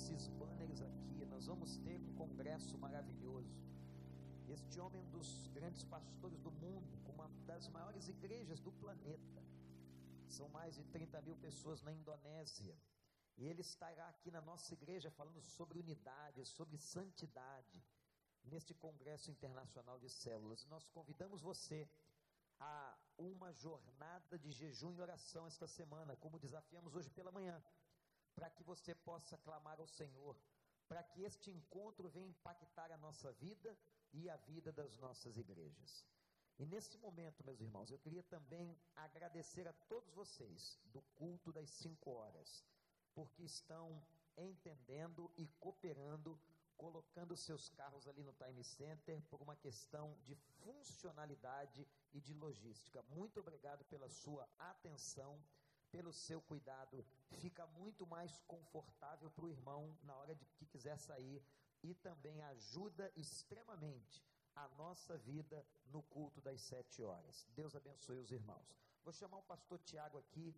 esses banners aqui, nós vamos ter um congresso maravilhoso. Este homem é um dos grandes pastores do mundo, com uma das maiores igrejas do planeta. São mais de 30 mil pessoas na Indonésia. E ele estará aqui na nossa igreja falando sobre unidade, sobre santidade, neste Congresso Internacional de Células. Nós convidamos você a uma jornada de jejum e oração esta semana, como desafiamos hoje pela manhã, para que você possa clamar ao Senhor, para que este encontro venha impactar a nossa vida e a vida das nossas igrejas. E nesse momento, meus irmãos, eu queria também agradecer a todos vocês do culto das cinco horas, porque estão entendendo e cooperando, colocando seus carros ali no Time Center por uma questão de funcionalidade e de logística. Muito obrigado pela sua atenção, pelo seu cuidado. Fica muito mais confortável para o irmão na hora de que quiser sair e também ajuda extremamente a nossa vida no culto das sete horas. Deus abençoe os irmãos. Vou chamar o pastor Tiago aqui,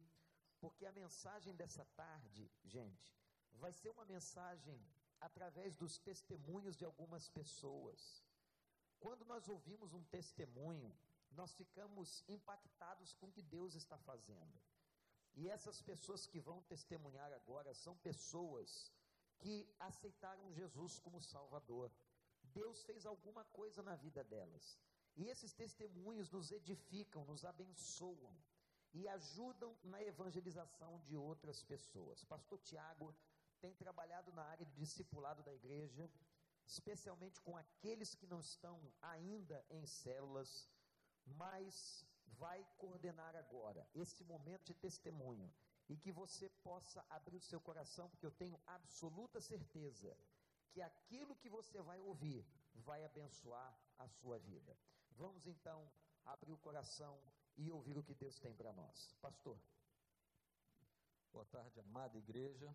porque a mensagem dessa tarde, gente, vai ser uma mensagem através dos testemunhos de algumas pessoas. Quando nós ouvimos um testemunho, nós ficamos impactados com o que Deus está fazendo. E essas pessoas que vão testemunhar agora são pessoas que aceitaram Jesus como Salvador. Deus fez alguma coisa na vida delas. E esses testemunhos nos edificam, nos abençoam e ajudam na evangelização de outras pessoas. Pastor Tiago tem trabalhado na área de discipulado da igreja, especialmente com aqueles que não estão ainda em células, mas vai coordenar agora esse momento de testemunho e que você possa abrir o seu coração, porque eu tenho absoluta certeza que aquilo que você vai ouvir vai abençoar a sua vida. Vamos então abrir o coração e ouvir o que Deus tem para nós. Pastor. Boa tarde, amada igreja.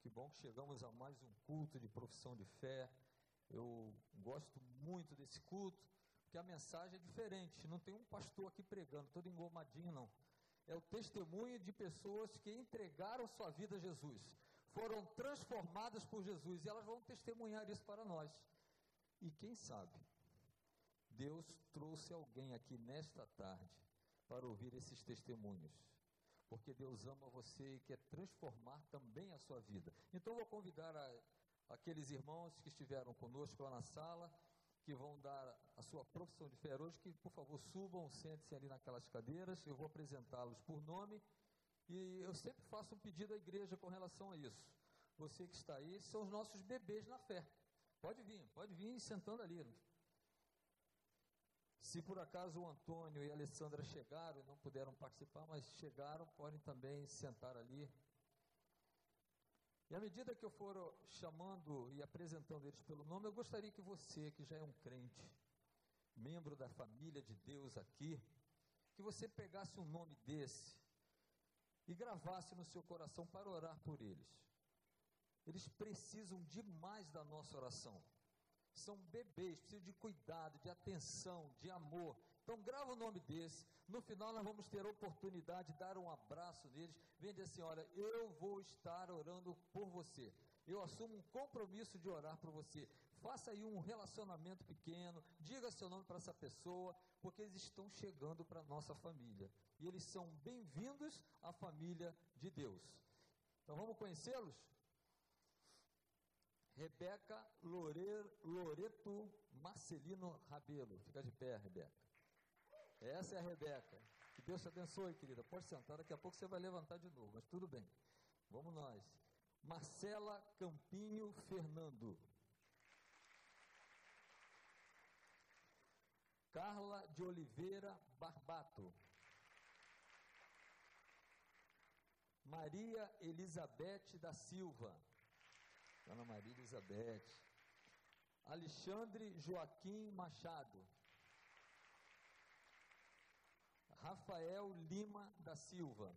Que bom que chegamos a mais um culto de profissão de fé. Eu gosto muito desse culto, porque a mensagem é diferente. Não tem um pastor aqui pregando, todo engomadinho, não. É o testemunho de pessoas que entregaram sua vida a Jesus, foram transformadas por Jesus e elas vão testemunhar isso para nós. E quem sabe, Deus trouxe alguém aqui nesta tarde para ouvir esses testemunhos porque Deus ama você e quer transformar também a sua vida. Então vou convidar a, aqueles irmãos que estiveram conosco lá na sala, que vão dar a sua profissão de fé hoje, que por favor subam, sentem-se ali naquelas cadeiras, eu vou apresentá-los por nome, e eu sempre faço um pedido à igreja com relação a isso. Você que está aí, são os nossos bebês na fé. Pode vir, pode vir sentando ali. Se por acaso o Antônio e a Alessandra chegaram e não puderam participar, mas chegaram, podem também sentar ali. E à medida que eu for chamando e apresentando eles pelo nome, eu gostaria que você, que já é um crente, membro da família de Deus aqui, que você pegasse um nome desse e gravasse no seu coração para orar por eles. Eles precisam demais da nossa oração são bebês, precisam de cuidado, de atenção, de amor. Então grava o nome desse. No final nós vamos ter a oportunidade de dar um abraço neles. Vem dizer assim, olha, eu vou estar orando por você. Eu assumo um compromisso de orar por você. Faça aí um relacionamento pequeno, diga seu nome para essa pessoa, porque eles estão chegando para a nossa família. E eles são bem-vindos à família de Deus. Então vamos conhecê-los? Rebeca Loreto Marcelino Rabelo. Fica de pé, Rebeca. Essa é a Rebeca. Que Deus te abençoe, querida. Pode sentar, daqui a pouco você vai levantar de novo, mas tudo bem. Vamos nós. Marcela Campinho Fernando. Carla de Oliveira Barbato. Maria Elizabeth da Silva. Ana Maria Elizabeth. Alexandre Joaquim Machado. Rafael Lima da Silva.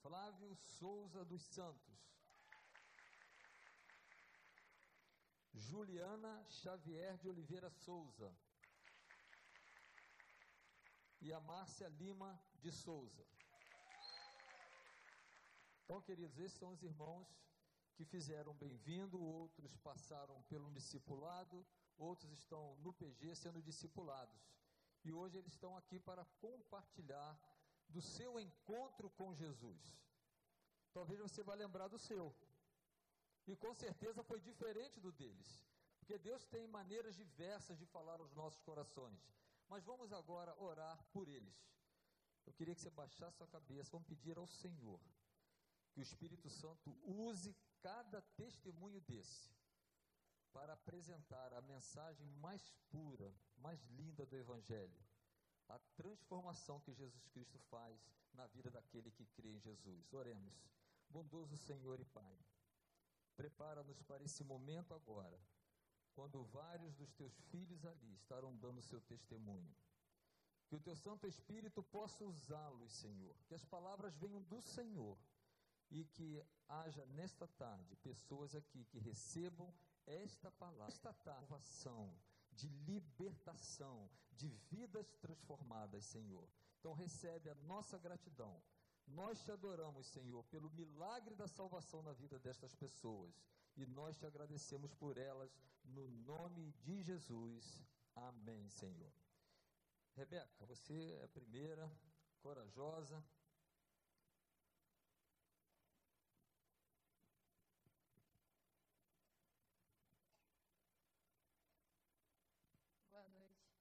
Flávio Souza dos Santos. Juliana Xavier de Oliveira Souza. E a Márcia Lima de Souza. Bom, queridos, esses são os irmãos que fizeram bem-vindo, outros passaram pelo discipulado, outros estão no PG sendo discipulados. E hoje eles estão aqui para compartilhar do seu encontro com Jesus. Talvez você vá lembrar do seu. E com certeza foi diferente do deles. Porque Deus tem maneiras diversas de falar aos nossos corações. Mas vamos agora orar por eles. Eu queria que você baixasse sua cabeça. Vamos pedir ao Senhor que o Espírito Santo use cada testemunho desse para apresentar a mensagem mais pura, mais linda do Evangelho. A transformação que Jesus Cristo faz na vida daquele que crê em Jesus. Oremos. Bondoso Senhor e Pai, prepara-nos para esse momento agora quando vários dos teus filhos ali estarão dando seu testemunho. Que o teu Santo Espírito possa usá-los, Senhor. Que as palavras venham do Senhor. E que haja nesta tarde pessoas aqui que recebam esta palavra, esta salvação, de libertação, de vidas transformadas, Senhor. Então recebe a nossa gratidão. Nós te adoramos, Senhor, pelo milagre da salvação na vida destas pessoas e nós te agradecemos por elas, no nome de Jesus. Amém, Senhor. Rebeca, você é a primeira, corajosa. Boa noite.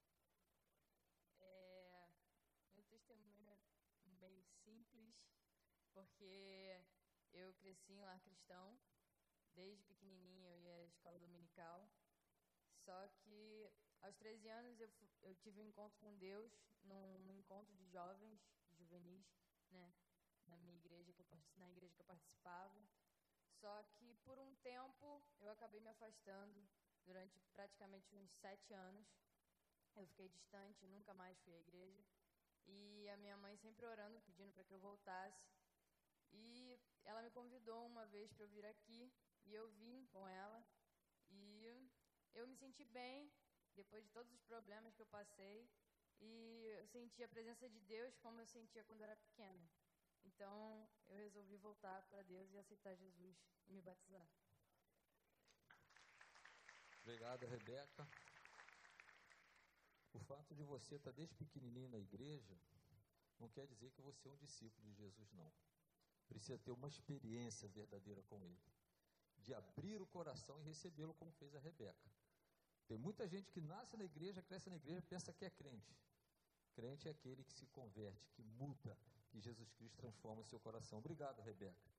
É, meu testemunho é meio simples, porque eu cresci em lar cristão Desde pequenininha eu ia à escola dominical. Só que aos 13 anos eu, eu tive um encontro com Deus num, encontro de jovens, juvenis, né, na minha igreja que eu, na igreja que eu participava. Só que por um tempo eu acabei me afastando durante praticamente uns sete anos. Eu fiquei distante, nunca mais fui à igreja. E a minha mãe sempre orando, pedindo para que eu voltasse. E ela me convidou uma vez para eu vir aqui e eu vim com ela e eu me senti bem depois de todos os problemas que eu passei e eu senti a presença de Deus como eu sentia quando era pequena. Então eu resolvi voltar para Deus e aceitar Jesus e me batizar. Obrigado, Rebeca. O fato de você estar desde pequenininho na igreja não quer dizer que você é um discípulo de Jesus, não. Precisa ter uma experiência verdadeira com Ele de abrir o coração e recebê-lo como fez a Rebeca. Tem muita gente que nasce na igreja, cresce na igreja, pensa que é crente. Crente é aquele que se converte, que muda, que Jesus Cristo transforma o seu coração. Obrigado, Rebeca.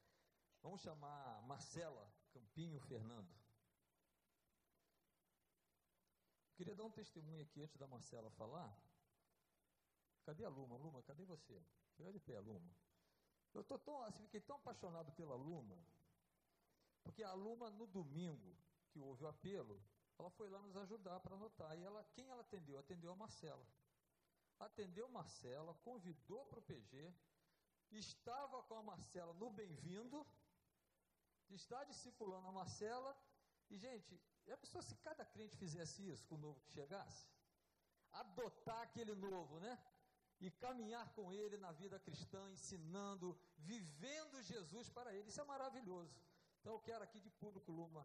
Vamos chamar Marcela Campinho Fernando. Queria dar um testemunho aqui antes da Marcela falar. Cadê a Luma? Luma, cadê você? Fica de pé, Luma. Eu tô tão, assim, fiquei tão apaixonado pela Luma, porque a Luma, no domingo, que houve o apelo, ela foi lá nos ajudar para anotar. E ela, quem ela atendeu? Atendeu a Marcela. Atendeu Marcela, convidou para o PG, estava com a Marcela no Bem-vindo, está discipulando a Marcela. E, gente, a pessoa, se cada crente fizesse isso com o novo que chegasse, adotar aquele novo, né? E caminhar com ele na vida cristã, ensinando, vivendo Jesus para ele, isso é maravilhoso. Então eu quero aqui de público, Luma,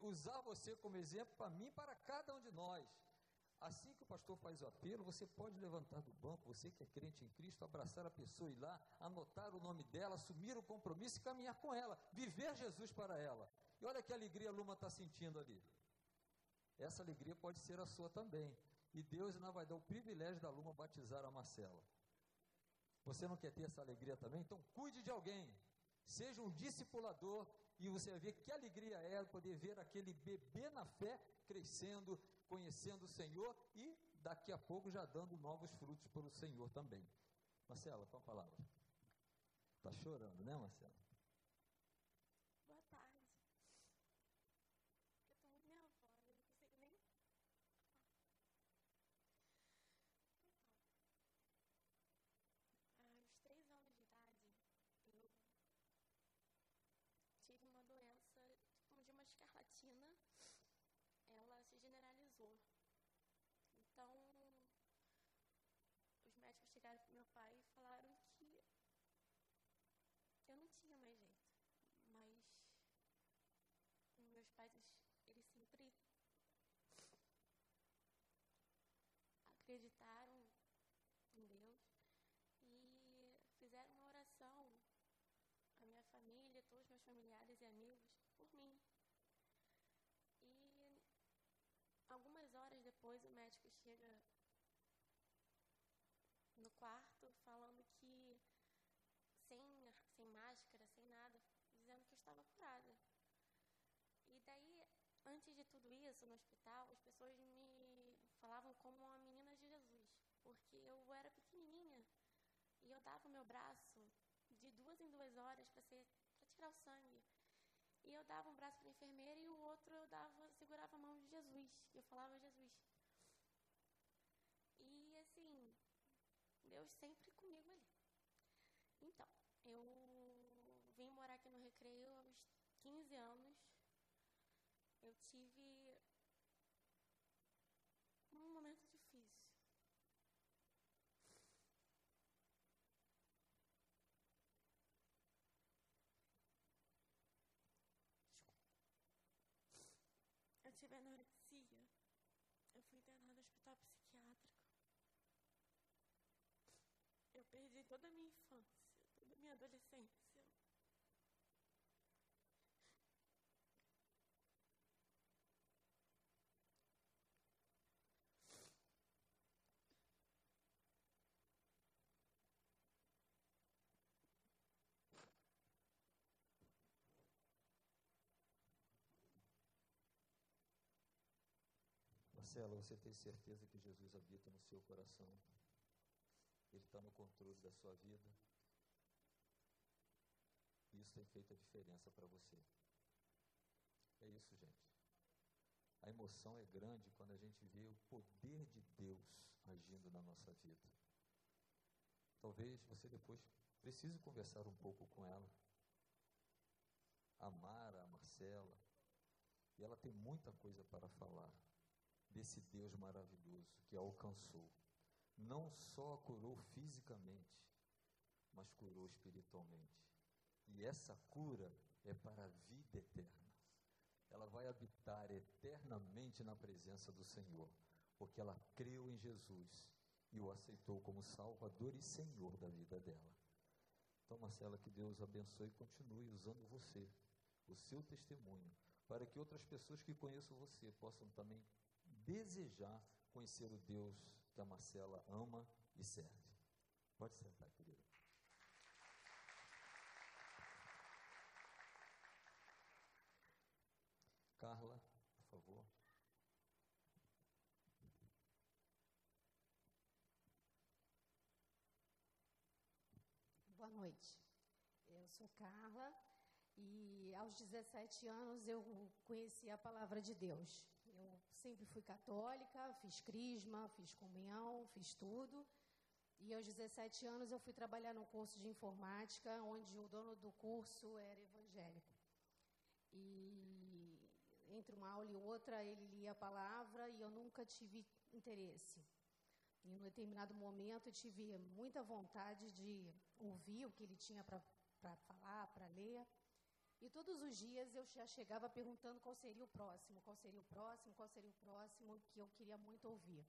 usar você como exemplo para mim e para cada um de nós. Assim que o pastor faz o apelo, você pode levantar do banco, você que é crente em Cristo, abraçar a pessoa e ir lá, anotar o nome dela, assumir o compromisso e caminhar com ela, viver Jesus para ela. E olha que alegria a Luma está sentindo ali. Essa alegria pode ser a sua também. E Deus ainda vai dar o privilégio da Luma batizar a Marcela. Você não quer ter essa alegria também? Então cuide de alguém. Seja um discipulador e você vai ver que alegria é poder ver aquele bebê na fé crescendo, conhecendo o Senhor e daqui a pouco já dando novos frutos para o Senhor também. Marcela, qual a palavra? Está chorando, né, Marcela? pessoa. Então, os médicos chegaram para meu pai e falaram que eu não tinha mais jeito. Mas meus pais, eles sempre acreditaram em Deus e fizeram uma oração à minha família, todos meus familiares e amigos por mim, algumas horas depois o médico chega no quarto falando que sem, sem máscara, sem nada, dizendo que eu estava curada. E daí, antes de tudo isso, no hospital, as pessoas me falavam como uma menina de Jesus, porque eu era pequenininha e eu dava o meu braço de duas em duas horas para tirar o sangue. E eu dava um braço para a enfermeira e o outro eu dava, segurava a mão de Jesus. Eu falava Jesus. E assim, Deus sempre comigo ali. Então, eu vim morar aqui no Recreio aos 15 anos. Eu tive um momento difícil. Eu tive anorexia. Eu fui internada no hospital psiquiátrico. Eu perdi toda a minha infância, toda a minha adolescência. Marcela, você tem certeza que Jesus habita no seu coração? Ele está no controle da sua vida? Isso tem feito a diferença para você. É isso, gente. A emoção é grande quando a gente vê o poder de Deus agindo na nossa vida. Talvez você depois precise conversar um pouco com ela. A Mara, a Marcela. E ela tem muita coisa para falar desse Deus maravilhoso que alcançou. Não só curou fisicamente, mas curou espiritualmente. E essa cura é para a vida eterna. Ela vai habitar eternamente na presença do Senhor, porque ela creu em Jesus e o aceitou como Salvador e Senhor da vida dela. Então, Marcela, que Deus abençoe e continue usando você, o seu testemunho, para que outras pessoas que conheçam você possam também desejar conhecer o Deus que a Marcela ama e serve. Pode sentar, querida. Carla, por favor. Boa noite. Eu sou Carla e aos 17 anos eu conheci a palavra de Deus. Sempre fui católica, fiz crisma, fiz comunhão, fiz tudo. E aos 17 anos eu fui trabalhar num curso de informática, onde o dono do curso era evangélico. E entre uma aula e outra ele lia a palavra e eu nunca tive interesse. Em um determinado momento eu tive muita vontade de ouvir o que ele tinha para falar, para ler. E todos os dias eu já chegava perguntando qual seria o próximo, qual seria o próximo, qual seria o próximo, que eu queria muito ouvir.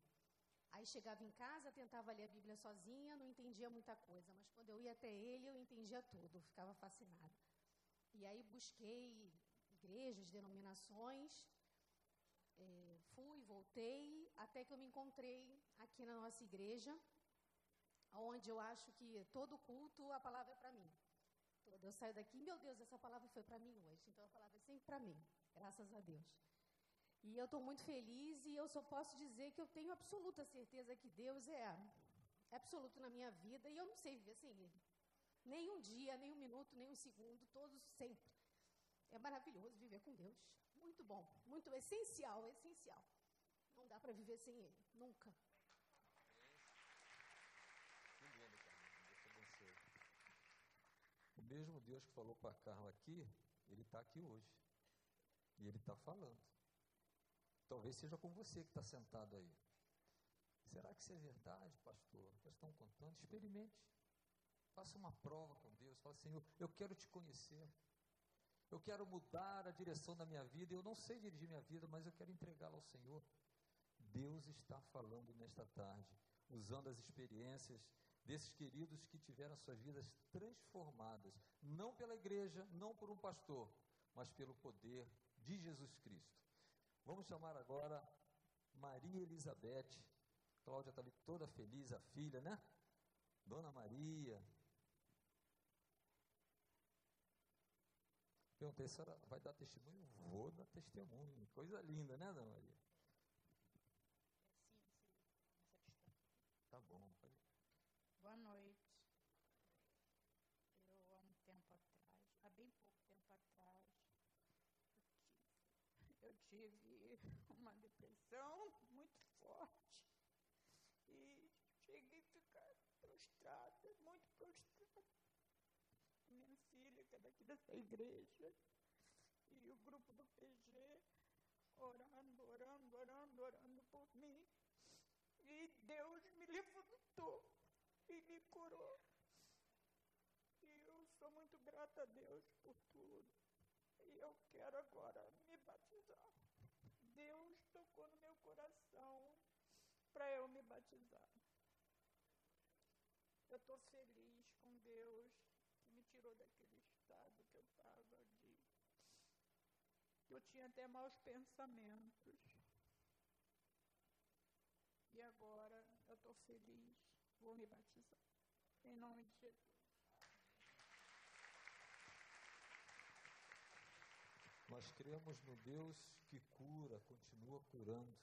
Aí chegava em casa, tentava ler a Bíblia sozinha, não entendia muita coisa, mas quando eu ia até ele, eu entendia tudo, ficava fascinada. E aí busquei igrejas, denominações, é, fui, voltei, até que eu me encontrei aqui na nossa igreja, onde eu acho que todo culto a palavra é para mim toda. Eu saio daqui, meu Deus, essa palavra foi para mim hoje. Então a palavra é sempre para mim, graças a Deus. E eu estou muito feliz e eu só posso dizer que eu tenho absoluta certeza que Deus é, absoluto na minha vida e eu não sei viver sem Ele. Nem um dia, nem um minuto, nem um segundo, todos sempre. É maravilhoso viver com Deus. Muito bom, muito essencial, essencial. Não dá para viver sem Ele, nunca. O mesmo Deus que falou para Carla aqui, ele está aqui hoje. E ele está falando. Talvez seja com você que está sentado aí. Será que isso é verdade, pastor? Eles estão contando? Experimente. Faça uma prova com Deus. Fala, Senhor, eu quero te conhecer. eu quero mudar a direção da minha vida, eu não sei dirigir minha vida, mas eu quero entregá-la ao Senhor. Deus está falando nesta tarde, usando as experiências desses queridos que tiveram suas vidas transformadas, não pela igreja, não por um pastor, mas pelo poder de Jesus Cristo. Vamos chamar agora Maria Elizabeth. Cláudia está ali toda feliz, a filha, né? Dona Maria, Perguntei, a senhora vai dar testemunho? Vou dar testemunho. Coisa linda, né, Dona Maria? Sim, sim. Tá bom. Pode... Boa noite. Eu, há um tempo atrás, há bem pouco tempo atrás, eu tive, uma depressão muito forte. E cheguei a ficar prostrada, muito prostrada minha filha, que é daqui dessa igreja, e o grupo do PG, orando, orando, orando, orando por mim. E Deus me levantou e me curou. E eu sou muito grata a Deus por tudo. E eu quero agora tocou no meu coração para eu me batizar. Eu estou feliz com Deus tirou daquele estado que eu estava de. Eu tinha até maus pensamentos. E agora eu estou feliz, vou me batizar. Em nome de Jesus. Nós cremos no Deus que cura, continua curando.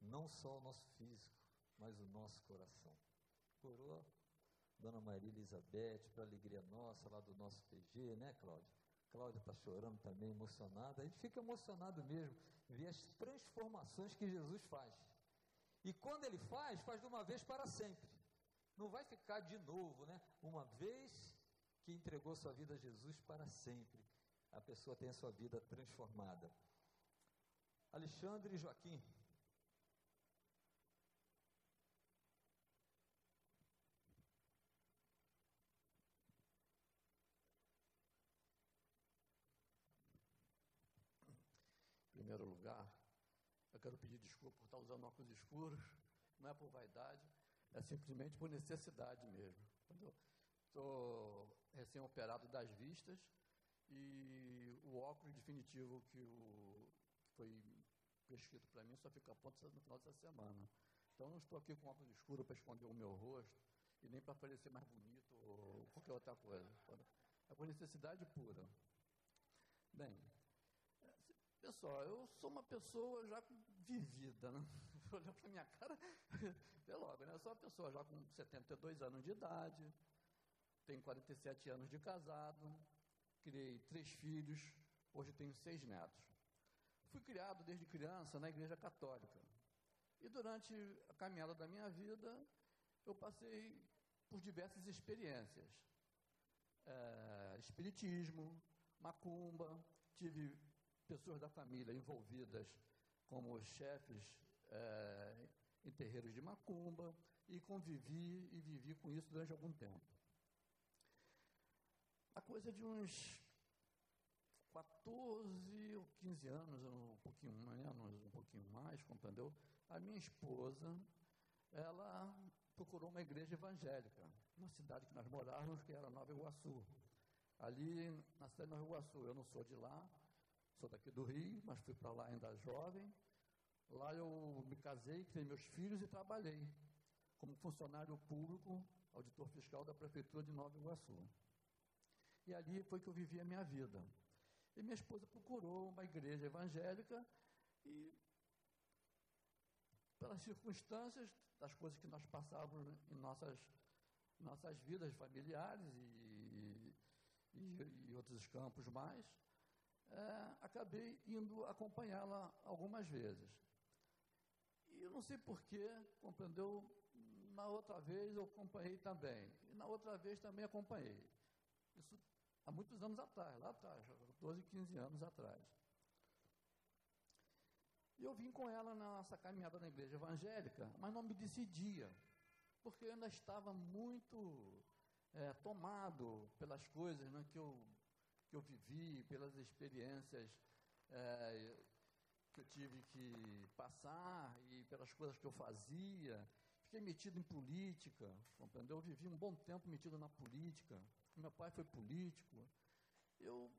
Não só o nosso físico, mas o nosso coração. Curou Dona Maria Elizabeth, para alegria nossa, lá do nosso PG, né, Cláudia? Cláudia está chorando também, emocionada. A gente fica emocionado mesmo, ver as transformações que Jesus faz. E quando ele faz, faz de uma vez para sempre. Não vai ficar de novo, né? Uma vez que entregou sua vida a Jesus para sempre, a pessoa tem a sua vida transformada. Alexandre Joaquim, primeiro lugar, eu quero pedir desculpa por estar usando óculos escuros, não é por vaidade, é simplesmente por necessidade mesmo. Estou recém-operado das vistas e o óculos definitivo que, o, que foi prescrito para mim só fica a ponto no final dessa semana. Então não estou aqui com óculos escuros para esconder o meu rosto e nem para parecer mais bonito ou qualquer outra coisa. É por necessidade pura. Bem, Pessoal, eu sou uma pessoa já vivida, né? Olhar para minha cara, vê logo, né? Eu sou uma pessoa já com 72 anos de idade, tenho 47 anos de casado, criei três filhos, hoje tenho seis netos. Fui criado desde criança na igreja católica. E durante a caminhada da minha vida, eu passei por diversas experiências. É, espiritismo, macumba, tive pessoas da família envolvidas como chefes é, em terreiros de macumba e convivi e vivi com isso durante algum tempo. A coisa de uns 14 ou 15 anos, um pouquinho menos, um pouquinho mais, compreendeu? A minha esposa, ela procurou uma igreja evangélica, na cidade que nós morávamos, que era Nova Iguaçu. Ali na cidade de Nova Iguaçu, eu não sou de lá, sou daqui do Rio, mas fui para lá ainda jovem. Lá eu me casei, criei meus filhos e trabalhei como funcionário público, auditor fiscal da Prefeitura de Nova Iguaçu. E ali foi que eu vivi a minha vida. E minha esposa procurou uma igreja evangélica e, pelas circunstâncias, das coisas que nós passávamos em nossas, nossas vidas familiares e, e, e outros campos mais, é, acabei indo acompanhá-la algumas vezes. E eu não sei porquê, compreendeu? Na outra vez eu acompanhei também. E na outra vez também acompanhei. Isso há muitos anos atrás, lá atrás, 12, 15 anos atrás. E eu vim com ela na nossa caminhada na igreja evangélica, mas não me decidia, porque eu ainda estava muito é, tomado pelas coisas né, que eu que eu vivi, pelas experiências é, que eu tive que passar e pelas coisas que eu fazia. Fiquei metido em política, compreendeu? Eu vivi um bom tempo metido na política. Meu pai foi político. Eu,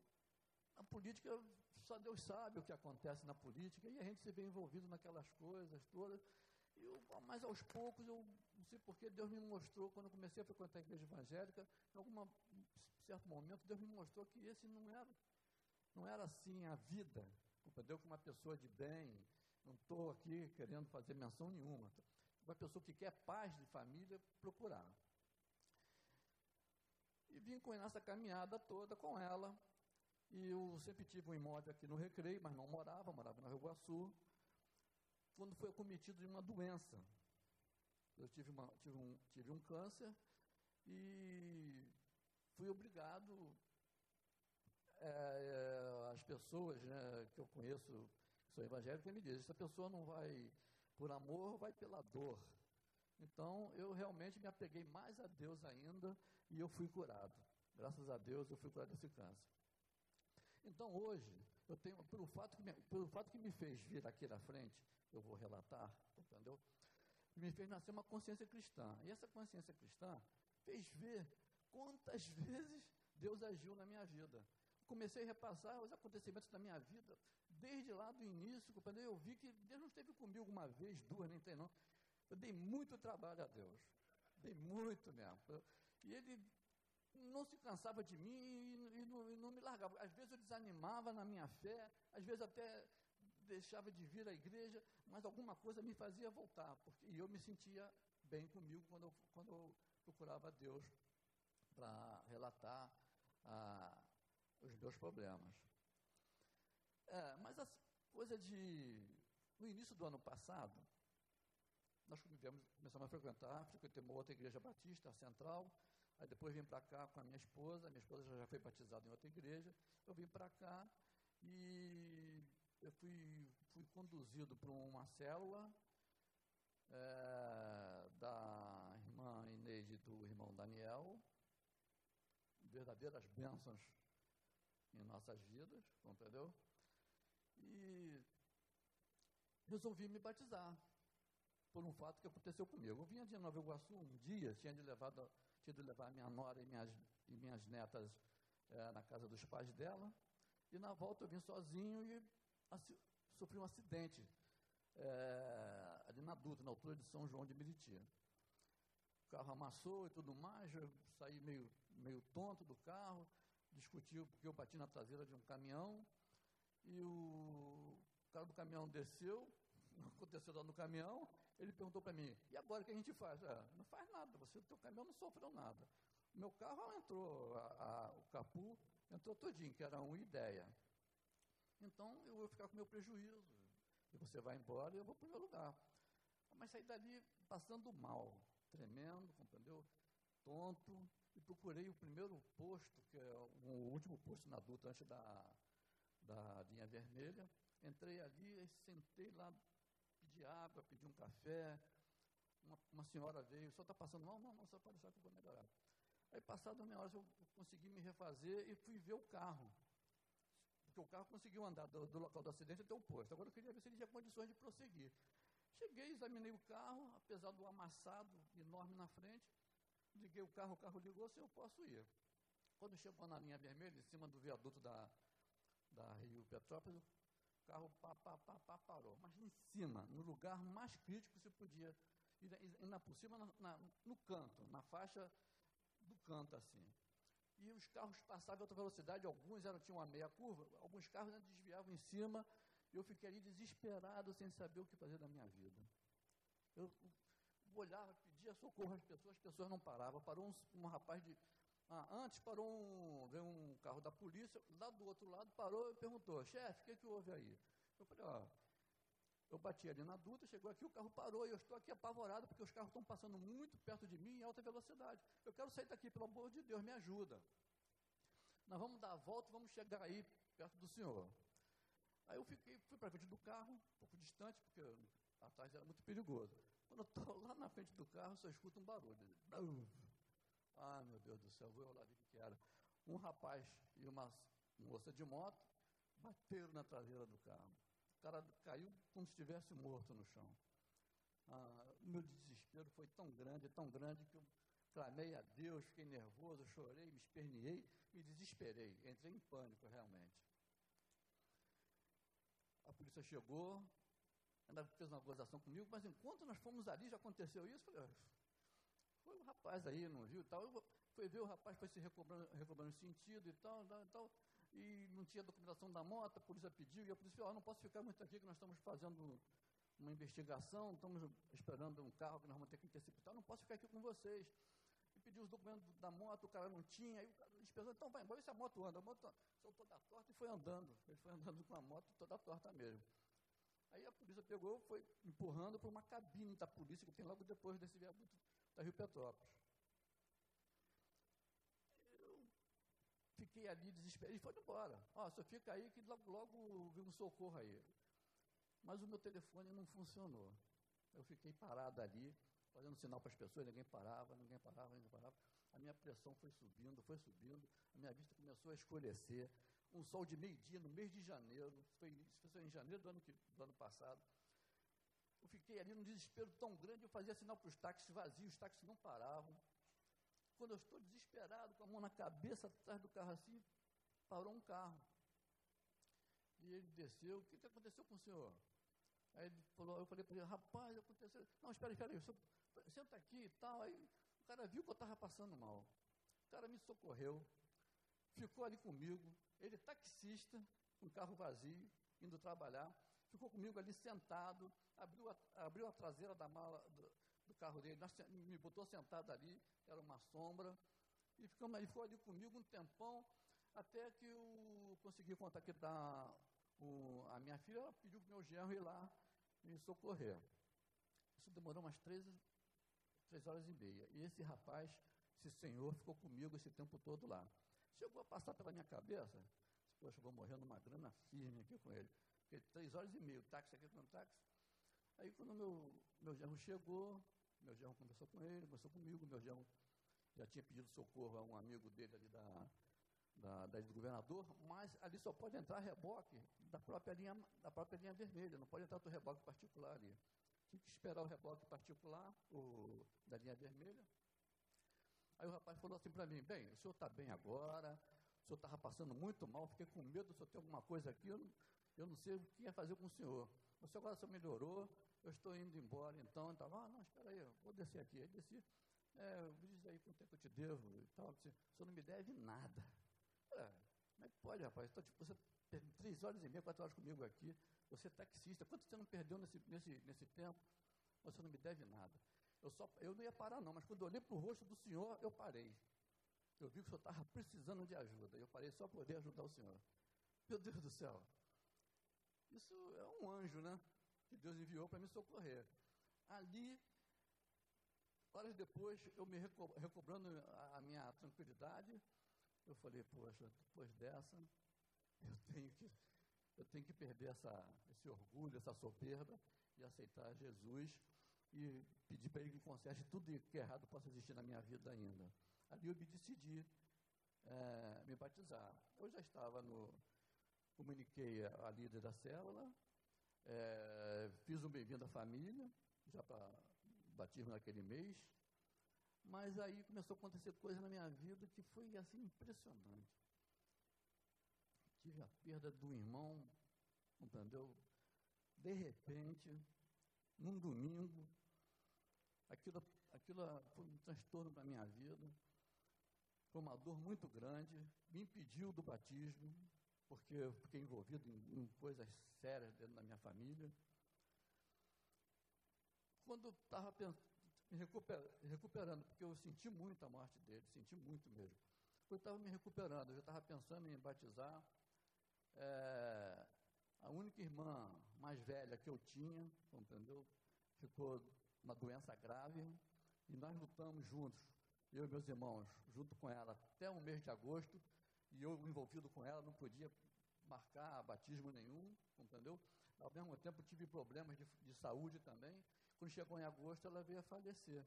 a política, só Deus sabe o que acontece na política e a gente se vê envolvido naquelas coisas todas. Eu, mas aos poucos, eu não sei porque Deus me mostrou, quando eu comecei a frequentar a igreja evangélica, em algum certo momento, Deus me mostrou que esse não era, não era assim a vida, compreendeu? Que uma pessoa de bem, não estou aqui querendo fazer menção nenhuma, uma pessoa que quer paz de família, procurar. E vim com essa caminhada toda com ela, e eu sempre tive um imóvel aqui no Recreio, mas não morava, morava na Rio Iguaçu, quando foi acometido de uma doença. Eu tive, uma, tive, um, tive um câncer e fui obrigado, é, as pessoas né, que eu conheço, que são evangélicas, me dizem, essa pessoa não vai por amor, vai pela dor. Então, eu realmente me apeguei mais a Deus ainda e eu fui curado. Graças a Deus, eu fui curado desse câncer. Então, hoje, eu tenho, pelo fato que me, pelo fato que me fez vir aqui na frente, eu vou relatar, entendeu? Me fez nascer uma consciência cristã. E essa consciência cristã fez ver quantas vezes Deus agiu na minha vida. Comecei a repassar os acontecimentos da minha vida, desde lá do início, quando eu vi que Deus não esteve comigo uma vez, duas, nem tem não. Eu dei muito trabalho a Deus. Dei muito mesmo. E Ele não se cansava de mim e, e, não, e não me largava. Às vezes eu desanimava na minha fé, às vezes até deixava de vir à igreja, mas alguma coisa me fazia voltar, porque, eu me sentia bem comigo quando eu, quando eu procurava Deus para relatar ah, os meus problemas. É, mas a coisa de. No início do ano passado, nós vivemos, começamos a frequentar, frequentei uma outra igreja batista, central, aí depois vim para cá com a minha esposa, minha esposa já foi batizada em outra igreja, eu vim para cá e eu fui, fui conduzido para uma célula é, da irmã Inês e do irmão Daniel, verdadeiras bênçãos em nossas vidas, entendeu? E resolvi me batizar por um fato que aconteceu comigo. Eu vinha de Nova Iguaçu um dia, tinha de, levado, tinha de levar minha nora e minhas, e minhas netas é, na casa dos pais dela, e na volta eu vim sozinho e sofri um acidente é, ali na Dutra, na altura de São João de Meriti. O carro amassou e tudo mais, eu saí meio, meio tonto do carro, discutiu porque eu bati na traseira de um caminhão e o cara do caminhão desceu, aconteceu lá no caminhão, ele perguntou para mim, e agora o que a gente faz? É, não faz nada, você, o teu caminhão não sofreu nada. Meu carro entrou, a, a, o capu entrou todinho, que era uma ideia. Então eu vou ficar com meu prejuízo. E você vai embora e eu vou para o meu lugar. Mas saí dali passando mal, tremendo, compreendeu? Tonto. E procurei o primeiro posto, que é o último posto na adulta antes da, da linha vermelha. Entrei ali e sentei lá, pedi água, pedi um café. Uma, uma senhora veio, só está passando mal? Não, não, só pode deixar que eu vou melhorar. Aí, passado meia hora, eu consegui me refazer e fui ver o carro porque o carro conseguiu andar do, do, local do acidente até o posto. Agora eu queria ver se ele tinha condições de prosseguir. Cheguei, examinei o carro, apesar do amassado enorme na frente, liguei o carro, o carro ligou, se eu posso ir. Quando chegou na linha vermelha, em cima do viaduto da, da Rio Petrópolis, o carro pá, pá, pá, pá, parou. Mas em cima, no lugar mais crítico que se podia, e, na por cima, na, na, no canto, na faixa do canto assim e os carros passavam em alta velocidade, alguns eram, tinham uma meia curva, alguns carros desviavam em cima, eu fiquei ali desesperado, sem saber o que fazer da minha vida. Eu olhava, pedia socorro às pessoas, as pessoas não paravam. Parou um, um rapaz de. Ah, antes parou um, veio um carro da polícia, lá do outro lado parou e perguntou, chefe, o que, que houve aí? Eu falei, ó, eu bati ali na Dutra, chegou aqui, o carro parou e eu estou aqui apavorado porque os carros estão passando muito perto de mim em alta velocidade. Eu quero sair daqui, pelo amor de Deus, me ajuda. Nós vamos dar a volta, vamos chegar aí perto do senhor. Aí eu fiquei, fui para frente do carro, um pouco distante, porque atrás era muito perigoso. Quando eu estou lá na frente do carro, só escuto um barulho. Ah, meu Deus do céu, vou olhar o que era. Um rapaz e uma moça de moto, bateram na traseira do carro. O cara caiu como se estivesse morto no chão. Ah, meu desespero foi tão grande, tão grande, que eu clamei a Deus, fiquei nervoso, chorei, me esperneei, me desesperei, entrei em pânico realmente. A polícia chegou, ainda fez uma gozação comigo, mas enquanto nós fomos ali, já aconteceu isso, falei, foi o rapaz aí, não viu tal. Eu fui ver o rapaz foi se recobrando, recobrando sentido e tal, e tal, e não tinha documentação da moto, a polícia pediu, e a polícia falou, não posso ficar muito aqui, que nós estamos fazendo uma investigação, estamos esperando um carro que nós vamos ter que interceptar, não posso ficar aqui com vocês. E pediu os documentos da moto, o cara não tinha, aí o cara pensou, então vai embora, se a moto anda, a moto soltou da torta e foi andando. Ele foi andando com a moto toda torta mesmo. Aí a polícia pegou, foi empurrando para uma cabine da polícia que tem logo depois desse viaduto da Rio Petrópolis. Eu fiquei ali desesperado e foi embora. Ó, só fica aí que logo, logo vem um socorro aí. Mas o meu telefone não funcionou. Eu fiquei parado ali, fazendo sinal para as pessoas, ninguém parava, ninguém parava, ninguém parava. A minha pressão foi subindo, foi subindo, a minha vista começou a escurecer. Um sol de meio-dia no mês de janeiro, foi, foi em janeiro do ano, do ano passado. Eu fiquei ali num desespero tão grande, eu fazia sinal para os táxis vazios, os táxis não paravam. Quando eu estou desesperado, com a mão na cabeça, atrás do carro assim, parou um carro. E ele desceu, o que, que aconteceu com o senhor? Aí ele falou, eu falei para ele, rapaz, aconteceu. Não, espera, espera aí, senta aqui e tal. Aí o cara viu que eu estava passando mal. O cara me socorreu, ficou ali comigo. Ele taxista, com um carro vazio, indo trabalhar, ficou comigo ali sentado, abriu a, abriu a traseira da mala do, do carro dele, nós, me botou sentado ali, era uma sombra, e ficamos ali, ficou ali comigo um tempão, até que eu consegui contactar o, a minha filha, ela pediu para o meu genro ir lá me socorrer. Isso demorou umas três, três horas e meia. E esse rapaz, esse senhor, ficou comigo esse tempo todo lá. Chegou a passar pela minha cabeça, poxa, vou morrer numa grana firme aqui com ele. Porque três horas e meia, o táxi aqui com táxi. Aí quando meu, meu genro chegou, meu genro conversou com ele, conversou comigo, meu genro já tinha pedido socorro a um amigo dele ali da, da, da do governador, mas ali só pode entrar reboque da própria linha, da própria linha vermelha, não pode entrar do reboque particular ali. Tinha que esperar o reboque particular, o, da linha vermelha. Aí o rapaz falou assim para mim, bem, o senhor está bem agora, o senhor estava passando muito mal, fiquei com medo, o senhor tem alguma coisa aqui, eu não, eu não sei o que ia fazer com o senhor. O agora só melhorou, eu estou indo embora, então, eu estava, ah, não, espera aí, vou descer aqui. Aí desci, é, diz aí quanto tempo eu te devo e tal, assim, o senhor não me deve nada. É, como é que pode, rapaz? Então, tipo, você tem três horas e meia, quatro horas comigo aqui, você é taxista, quanto você não perdeu nesse, nesse, nesse tempo? Você não me deve nada. Eu, só, eu não ia parar, não, mas quando eu olhei para o rosto do senhor, eu parei. Eu vi que o senhor estava precisando de ajuda. Eu parei só para poder ajudar o senhor. Meu Deus do céu. Isso é um anjo, né? Que Deus enviou para me socorrer. Ali, horas depois, eu me recobrando a minha tranquilidade, eu falei, poxa, depois dessa, eu tenho que, eu tenho que perder essa, esse orgulho, essa soberba e aceitar Jesus e pedir para ele que conserte tudo que errado possa existir na minha vida ainda. Ali eu me decidi é, me batizar. Eu já estava no. Comuniquei a, a líder da célula, é, fiz um bem-vindo à família, já para batismo naquele mês, mas aí começou a acontecer coisa na minha vida que foi assim impressionante. Tive a perda do irmão, entendeu? De repente, num domingo, aquilo, aquilo foi um transtorno para a minha vida, foi uma dor muito grande, me impediu do batismo, porque eu fiquei envolvido em, em coisas sérias dentro da minha família. Quando estava me recuper, recuperando, porque eu senti muito a morte dele, senti muito mesmo. Quando estava me recuperando, eu já estava pensando em batizar. É, a única irmã mais velha que eu tinha, entendeu? Ficou uma doença grave e nós lutamos juntos, eu e meus irmãos, junto com ela até o mês de agosto, e eu envolvido com ela, não podia marcar batismo nenhum, entendeu? Ao mesmo tempo tive problemas de, de saúde também. Quando chegou em agosto, ela veio a falecer.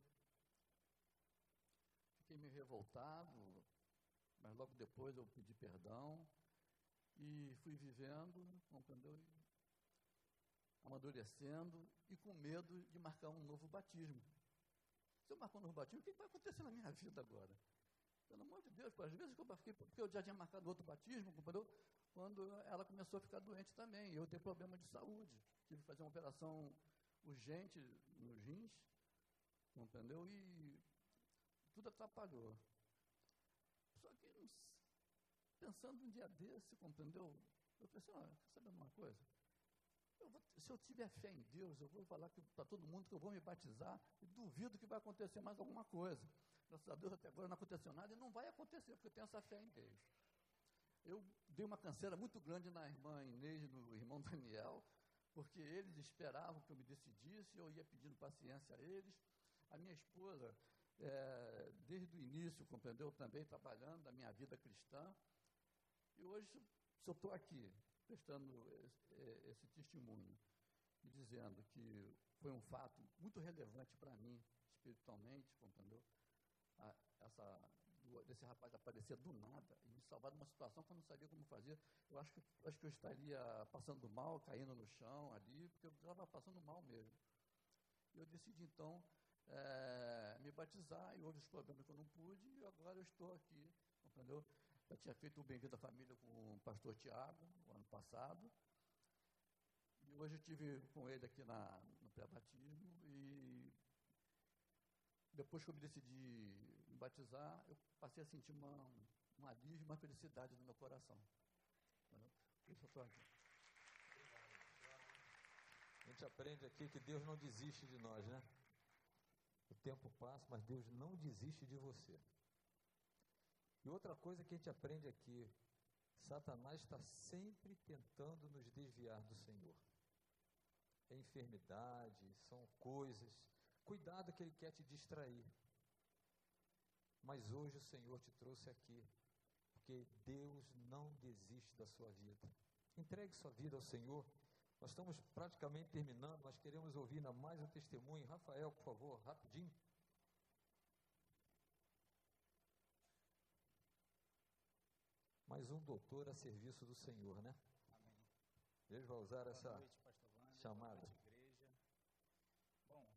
Fiquei meio revoltado, mas logo depois eu pedi perdão E fui vivendo, compreendeu? Amadurecendo e com medo de marcar um novo batismo. Se eu marcar um novo batismo, o que vai acontecer na minha vida agora? Pelo amor de Deus, às vezes eu fiquei, porque eu já tinha marcado outro batismo, compreendeu? Quando ela começou a ficar doente também, eu tenho problema de saúde. Tive que fazer uma operação urgente nos rins, compreendeu? E tudo atrapalhou. Só que, pensando um dia desse, compreendeu? Eu pensei, olha, quer saber uma coisa? Eu vou, se eu tiver fé em Deus, eu vou falar para todo mundo que eu vou me batizar e duvido que vai acontecer mais alguma coisa. Graças a Deus até agora não aconteceu nada e não vai acontecer, porque eu tenho essa fé em Deus. Eu dei uma canseira muito grande na irmã Inês e no irmão Daniel, porque eles esperavam que eu me decidisse, eu ia pedindo paciência a eles. A minha esposa, é, desde o início, compreendeu, também trabalhando a minha vida cristã. E hoje, eu estou aqui, prestando esse, esse testemunho, e dizendo que foi um fato muito relevante para mim, espiritualmente, compreendeu? A, essa, desse rapaz aparecer do nada e me salvar de uma situação que eu não sabia como fazer. Eu acho que, eu acho que eu estaria passando mal, caindo no chão ali, porque eu estava passando mal mesmo. Eu decidi então é, me batizar, e houve os problemas que eu não pude, e agora eu estou aqui, entendeu? Eu tinha feito o Bem-vindo à Família com o pastor Tiago, no ano passado, e hoje eu estive com ele aqui na, no pré-batismo, e depois que eu me decidi me batizar, eu passei a sentir uma, um alívio, uma felicidade no meu coração. Isso eu aqui. A gente aprende aqui que Deus não desiste de nós, né? O tempo passa, mas Deus não desiste de você. E outra coisa que a gente aprende aqui, Satanás está sempre tentando nos desviar do Senhor. É enfermidade, são coisas. Cuidado que ele quer te distrair. Mas hoje o Senhor te trouxe aqui, porque Deus não desiste da sua vida. Entregue sua vida ao Senhor. Nós estamos praticamente terminando, nós queremos ouvir ainda mais um testemunho. Rafael, por favor, rapidinho. Mais um doutor a serviço do Senhor, né? Amém. Deus vai usar Boa essa noite, chamada. Boa noite, igreja. Bom,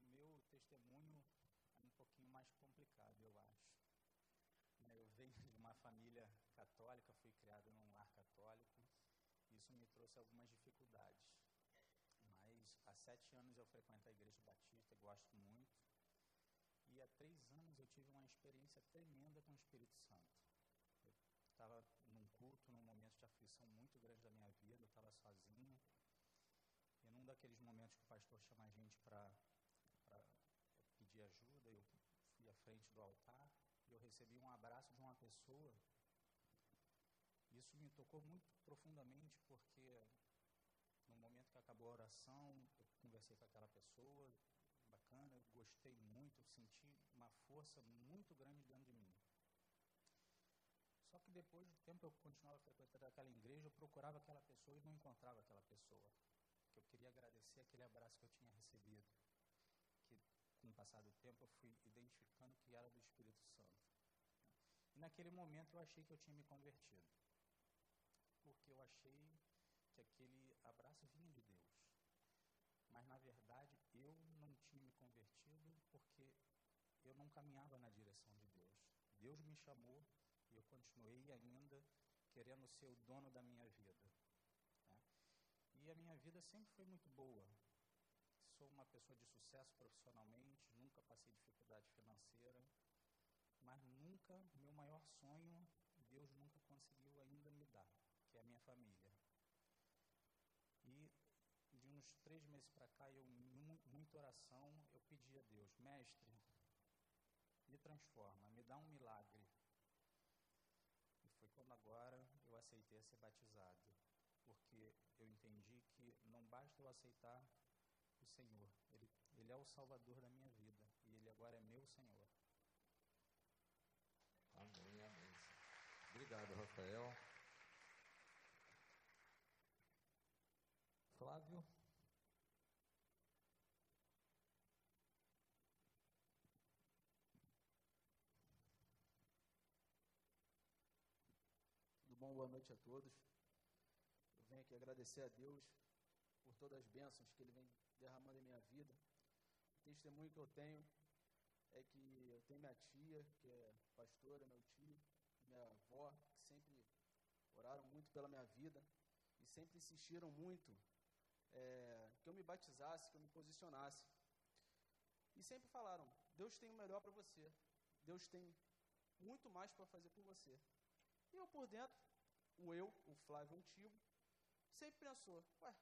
o meu testemunho é um pouquinho mais complicado, eu acho. Né, Eu venho de uma família católica, fui criado num lar católico. Isso me trouxe algumas dificuldades. Mas há sete anos eu frequento a Igreja Batista, gosto muito. E há três anos eu tive uma experiência tremenda com o Espírito Santo. Eu estava num culto, num momento de aflição muito grande da minha vida, eu estava sozinho. E num daqueles momentos que o pastor chama a gente para pedir ajuda, eu fui à frente do altar e eu recebi um abraço de uma pessoa. Isso me tocou muito profundamente porque no momento que acabou a oração, eu conversei com aquela pessoa, bacana, eu gostei muito, senti uma força muito grande dentro de mim. Só que depois do tempo eu continuava frequentando aquela igreja, eu procurava aquela pessoa e não encontrava aquela pessoa. Que eu queria agradecer aquele abraço que eu tinha recebido. Que com o passar do tempo eu fui identificando que era do Espírito Santo. E naquele momento eu achei que eu tinha me convertido. Porque eu achei que aquele abraço vinha de Deus. Mas na verdade eu não tinha me convertido porque eu não caminhava na direção de Deus. Deus me chamou e eu continuei ainda querendo ser o dono da minha vida. né? E a minha vida sempre foi muito boa. Sou uma pessoa de sucesso profissionalmente, nunca passei dificuldade financeira, mas nunca, meu maior sonho, Deus nunca conseguiu que é a minha família. E de uns três meses para cá, eu, muita oração, eu pedi a Deus, mestre, me transforma, me dá um milagre. E foi quando agora eu aceitei a ser batizado, porque eu entendi que não basta eu aceitar o Senhor, Ele, ele é o Salvador da minha vida, e Ele agora é meu Senhor. Amém, amém. Obrigado, Rafael. Flávio. Tudo bom, boa noite a todos. Eu venho aqui agradecer a Deus por todas as bênçãos que Ele vem derramando em minha vida. O testemunho que eu tenho é que eu tenho minha tia, que é pastora, meu tio, minha avó, que sempre oraram muito pela minha vida e sempre insistiram muito é, que eu me batizasse, que eu me posicionasse. E sempre falaram: Deus tem o melhor para você, Deus tem muito mais para fazer por você. E eu por dentro, o eu, o Flávio antigo, sempre pensou: ué,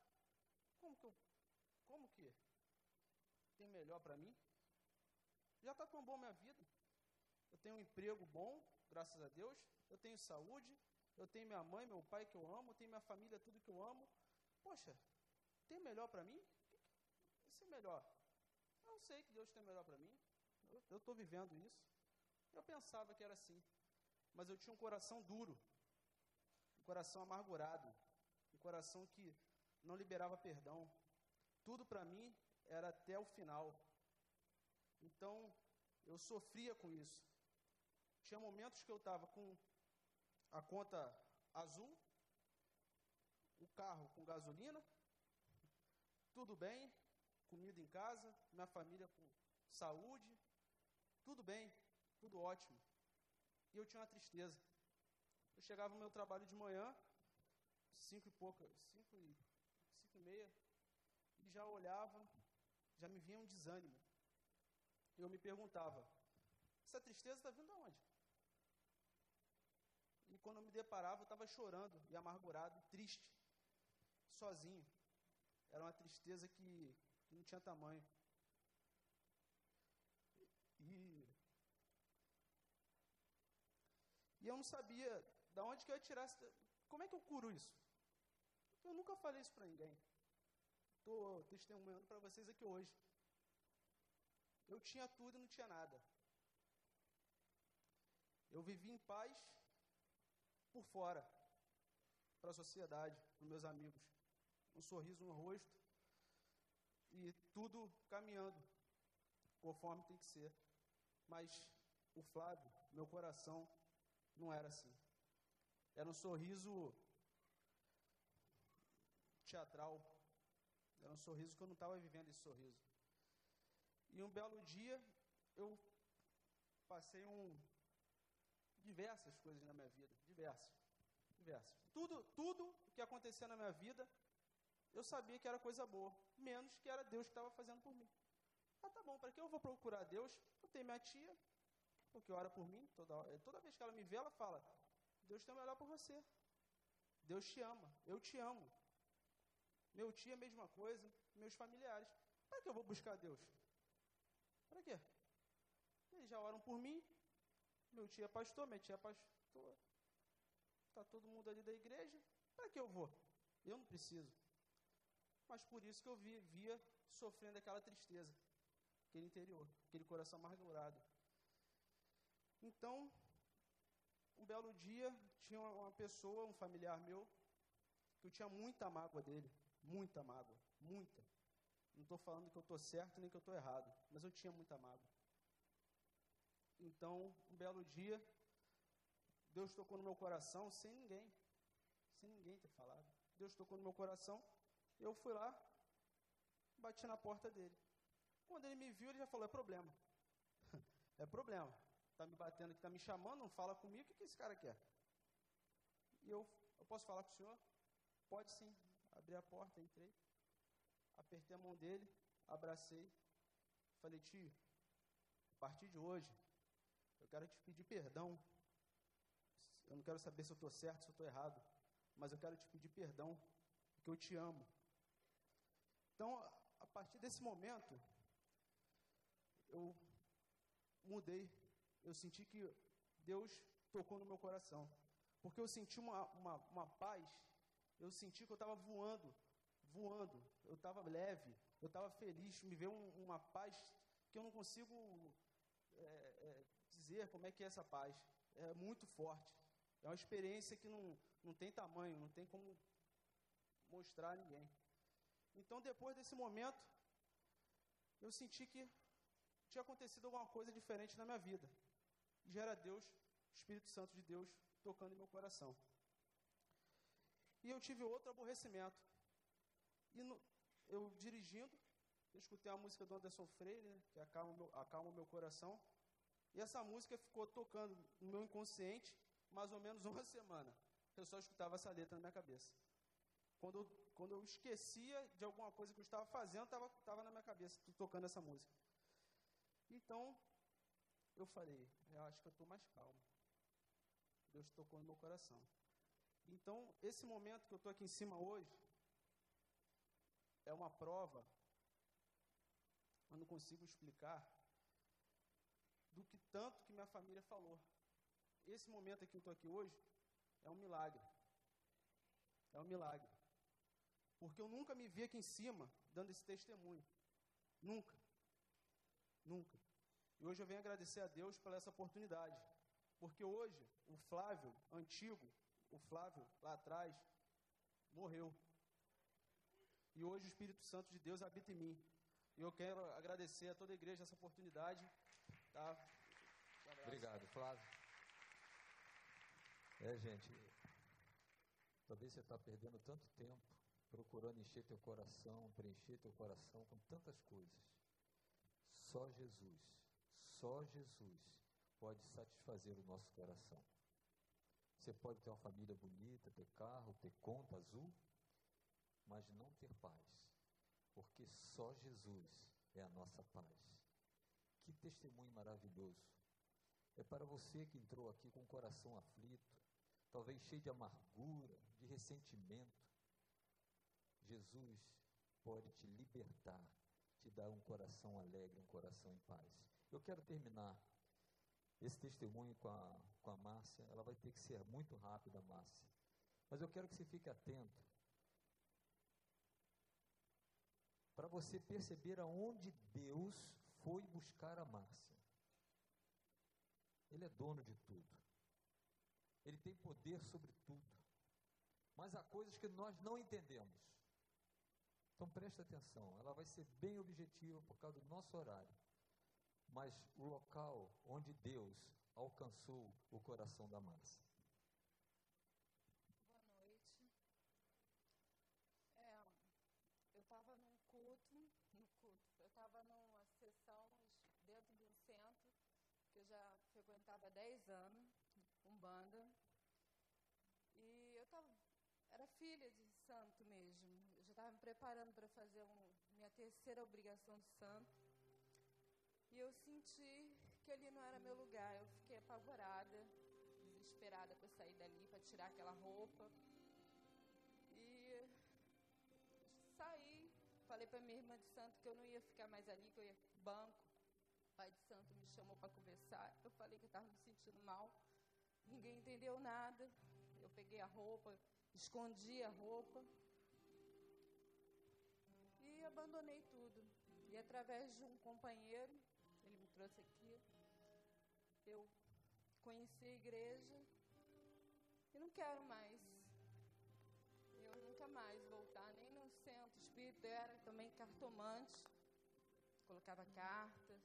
como que eu, como que tem melhor para mim? Já está tão bom minha vida. Eu tenho um emprego bom, graças a Deus. Eu tenho saúde. Eu tenho minha mãe, meu pai que eu amo. Eu tenho minha família, tudo que eu amo. Poxa, tem melhor para mim? Isso é melhor. Eu sei que Deus tem melhor para mim. Eu estou vivendo isso. Eu pensava que era assim. Mas eu tinha um coração duro. Um coração amargurado. Um coração que não liberava perdão. Tudo para mim era até o final. Então, eu sofria com isso. Tinha momentos que eu estava com a conta azul, o carro com gasolina, tudo bem, comida em casa, minha família com saúde, tudo bem, tudo ótimo. E eu tinha uma tristeza. Eu chegava no meu trabalho de manhã, cinco e pouca, cinco e, cinco e meia, e já olhava, já me vinha um desânimo eu me perguntava: essa tristeza está vindo aonde? E quando eu me deparava, eu estava chorando e amargurado, triste, sozinho. Era uma tristeza que, que não tinha tamanho. E, e eu não sabia da onde que eu ia tirar. Como é que eu curo isso? Eu nunca falei isso para ninguém. Estou testemunhando para vocês aqui hoje. Eu tinha tudo e não tinha nada. Eu vivi em paz por fora, para a sociedade, para meus amigos. Um sorriso no rosto e tudo caminhando conforme tem que ser. Mas o Flávio, meu coração, não era assim. Era um sorriso teatral. Era um sorriso que eu não estava vivendo esse sorriso. E um belo dia eu passei um diversas coisas na minha vida, diversas, diversas. Tudo, tudo que acontecia na minha vida, eu sabia que era coisa boa, menos que era Deus que estava fazendo por mim. Ah, tá bom, para que eu vou procurar Deus? Eu tenho minha tia, porque ora por mim, toda, toda vez que ela me vê, ela fala: Deus tem o melhor por você. Deus te ama, eu te amo. Meu tio é a mesma coisa, meus familiares. Para que eu vou buscar Deus? Para quê? Eles já oram por mim. Meu tio é pastor, minha tia é pastor. Está todo mundo ali da igreja. Para que eu vou? Eu não preciso. Mas por isso que eu via sofrendo aquela tristeza, aquele interior, aquele coração amargurado. Então, um belo dia, tinha uma pessoa, um familiar meu, que eu tinha muita mágoa dele, muita mágoa, muita. Não estou falando que eu estou certo nem que eu estou errado, mas eu tinha muita mágoa. Então, um belo dia, Deus tocou no meu coração sem ninguém, sem ninguém ter falado. Deus tocou no meu coração, eu fui lá, bati na porta dele. Quando ele me viu, ele já falou: é problema. é problema. Está me batendo aqui, está me chamando, não fala comigo, o que, que esse cara quer? E eu, eu posso falar com o senhor? Pode sim. Abri a porta, entrei apertei a mão dele, abracei, falei, tio, a partir de hoje, eu quero te pedir perdão. Eu não quero saber se eu estou certo, se eu estou errado, mas eu quero te pedir perdão, porque eu te amo. Então, a partir desse momento, eu mudei. Eu senti que Deus tocou no meu coração. Porque eu senti uma, uma, uma paz, eu senti que eu estava voando voando, eu estava leve, eu estava feliz, me veio um, uma paz que eu não consigo é, é, dizer como é que é essa paz. É muito forte. É uma experiência que não, não tem tamanho, não tem como mostrar a ninguém. Então, depois desse momento, eu senti que tinha acontecido alguma coisa diferente na minha vida. E já era Deus, Espírito Santo de Deus, tocando em meu coração. e eu tive outro aborrecimento. E no, eu dirigindo, eu escutei a música do Anderson Freire, né, que acalma meu, acalma meu coração. E essa música ficou tocando no meu inconsciente mais ou menos uma semana. Eu só escutava essa letra na minha cabeça. Quando eu, quando eu esquecia de alguma coisa que eu estava fazendo, estava tava na minha cabeça, tocando essa música. Então, eu falei, eu acho que eu estou mais calmo. Deus tocou no meu coração. Então, esse momento que eu estou aqui em cima hoje, é uma prova, eu não consigo explicar, do que tanto que minha família falou. Esse momento aqui que eu estou aqui hoje, é um milagre. É um milagre. Porque eu nunca me vi aqui em cima dando esse testemunho. Nunca. Nunca. E hoje eu venho agradecer a Deus pela essa oportunidade. Porque hoje, o Flávio, antigo, o Flávio, lá atrás, morreu. E hoje o Espírito Santo de Deus habita em mim. E eu quero agradecer a toda a igreja essa oportunidade. Tá? Um Obrigado, Flávio. É, gente, talvez você está perdendo tanto tempo procurando encher teu coração, preencher teu coração com tantas coisas. Só Jesus, só Jesus pode satisfazer o nosso coração. Você pode ter uma família bonita, ter carro, ter conta azul, mas não ter paz, porque só Jesus é a nossa paz. Que testemunho maravilhoso! É para você que entrou aqui com o coração aflito, talvez cheio de amargura, de ressentimento. Jesus pode te libertar, te dar um coração alegre, um coração em paz. Eu quero terminar esse testemunho com a, com a Márcia. Ela vai ter que ser muito rápida, Márcia. Mas eu quero que você fique atento para você perceber aonde Deus foi buscar a Márcia. Ele é dono de tudo. Ele tem poder sobre tudo. Mas há coisas que nós não entendemos. Então preste atenção, ela vai ser bem objetiva por causa do nosso horário. Mas o local onde Deus alcançou o coração da massa. Boa noite. É, eu estava num culto, no culto, eu estava numa sessão dentro de um centro que eu já frequentava há 10 anos, com banda. E eu tava, era filha de santo mesmo. Estava me preparando para fazer um, minha terceira obrigação de santo. E eu senti que ali não era meu lugar. Eu fiquei apavorada, desesperada para sair dali, para tirar aquela roupa. E saí, falei para minha irmã de santo que eu não ia ficar mais ali, que eu ia pro banco. O pai de santo me chamou para conversar. Eu falei que eu estava me sentindo mal. Ninguém entendeu nada. Eu peguei a roupa, escondi a roupa e abandonei tudo. E através de um companheiro, ele me trouxe aqui, eu conheci a igreja e não quero mais. Eu nunca mais voltar, nem no centro espírita, eu era também cartomante, colocava cartas,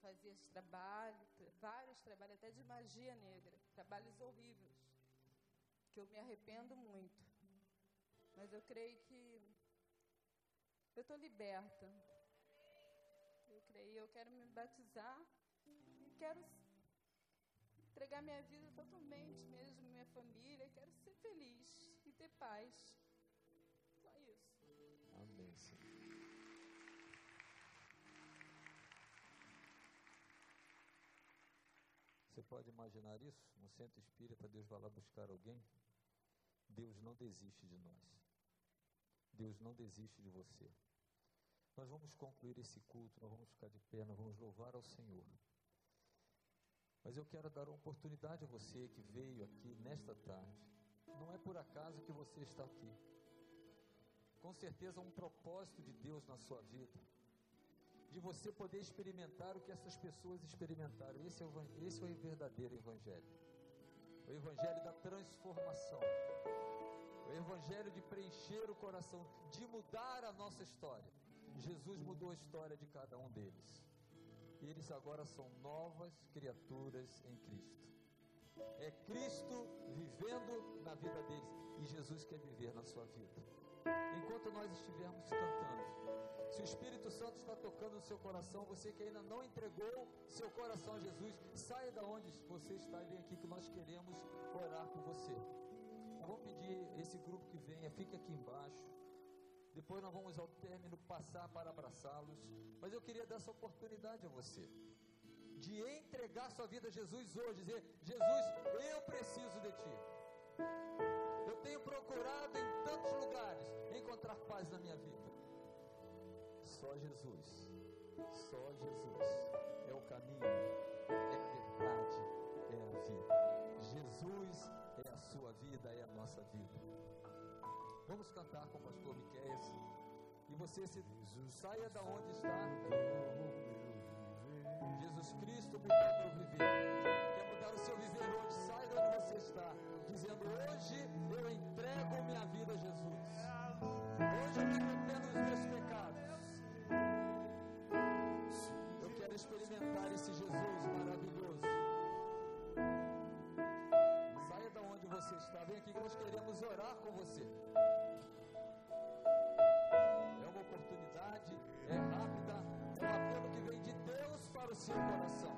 fazia esse trabalho, vários trabalhos, até de magia negra, trabalhos horríveis, que eu me arrependo muito. Mas eu creio que eu estou liberta. Eu creio, eu quero me batizar e quero entregar minha vida totalmente mesmo, minha família, quero ser feliz e ter paz. Só isso. Amém, Senhor. Você pode imaginar isso? No centro espírita, Deus vai lá buscar alguém? Deus não desiste de nós. Deus não desiste de você. Nós vamos concluir esse culto, nós vamos ficar de pé, nós vamos louvar ao Senhor. Mas eu quero dar uma oportunidade a você que veio aqui nesta tarde. Não é por acaso que você está aqui. Com certeza, um propósito de Deus na sua vida. De você poder experimentar o que essas pessoas experimentaram. Esse é o, esse é o verdadeiro Evangelho. O Evangelho da transformação. O Evangelho de preencher o coração, de mudar a nossa história. Jesus mudou a história de cada um deles. E eles agora são novas criaturas em Cristo. É Cristo vivendo na vida deles. E Jesus quer viver na sua vida. Enquanto nós estivermos cantando, se o Espírito Santo está tocando no seu coração, você que ainda não entregou seu coração a Jesus, saia da onde você está e vem aqui que nós queremos orar por você. Vou pedir esse grupo que venha, fique aqui embaixo. Depois nós vamos ao término passar para abraçá-los. Mas eu queria dar essa oportunidade a você de entregar sua vida a Jesus hoje, dizer: Jesus, eu preciso de Ti. Eu tenho procurado em tantos lugares encontrar paz na minha vida. Só Jesus, só Jesus é o caminho, Vamos cantar com o pastor Miqueias. E você se saia da onde está. Jesus Cristo mudou meu viver. Quer mudar o seu viver hoje? Sai de onde você está. Dizendo: Hoje eu entrego minha vida a Jesus. Hoje eu me arrependo dos meus pecados. Eu quero experimentar esse Jesus maravilhoso. Saia da onde você está. Vem aqui que nós queremos orar com você. O seu coração.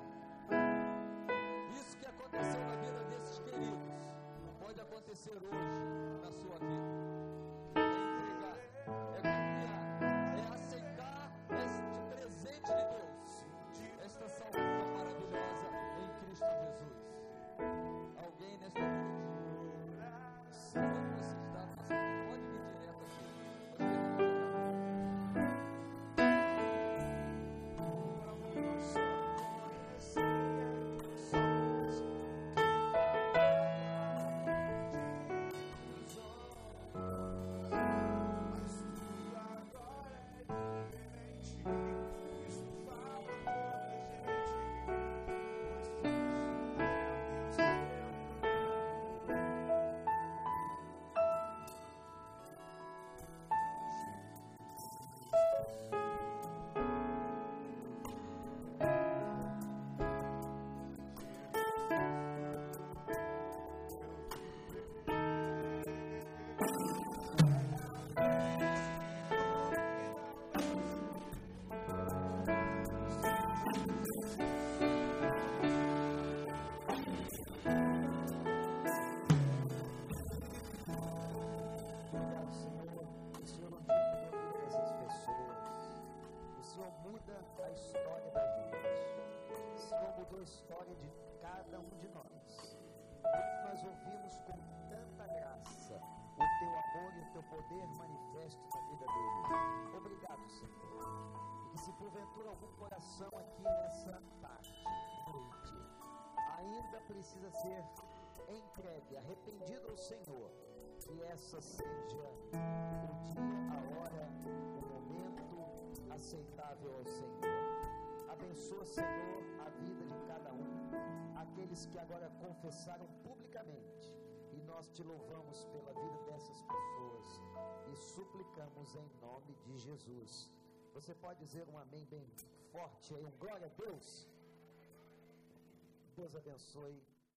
Isso que aconteceu na vida desses queridos, pode acontecer hoje na sua vida. Muda a história da gente. O Senhor mudou a história de cada um de nós. Nós ouvimos com tanta graça o teu amor e o teu poder manifesto na vida deles. Obrigado, Senhor. E se porventura algum coração aqui nessa tarde, noite, ainda precisa ser entregue, arrependido ao Senhor, que essa seja o dia, a hora, aceitável ao Senhor. Abençoa, Senhor, a vida de cada um, aqueles que agora confessaram publicamente. E nós te louvamos pela vida dessas pessoas e suplicamos em nome de Jesus. Você pode dizer um amém bem forte aí, um glória a Deus. Deus abençoe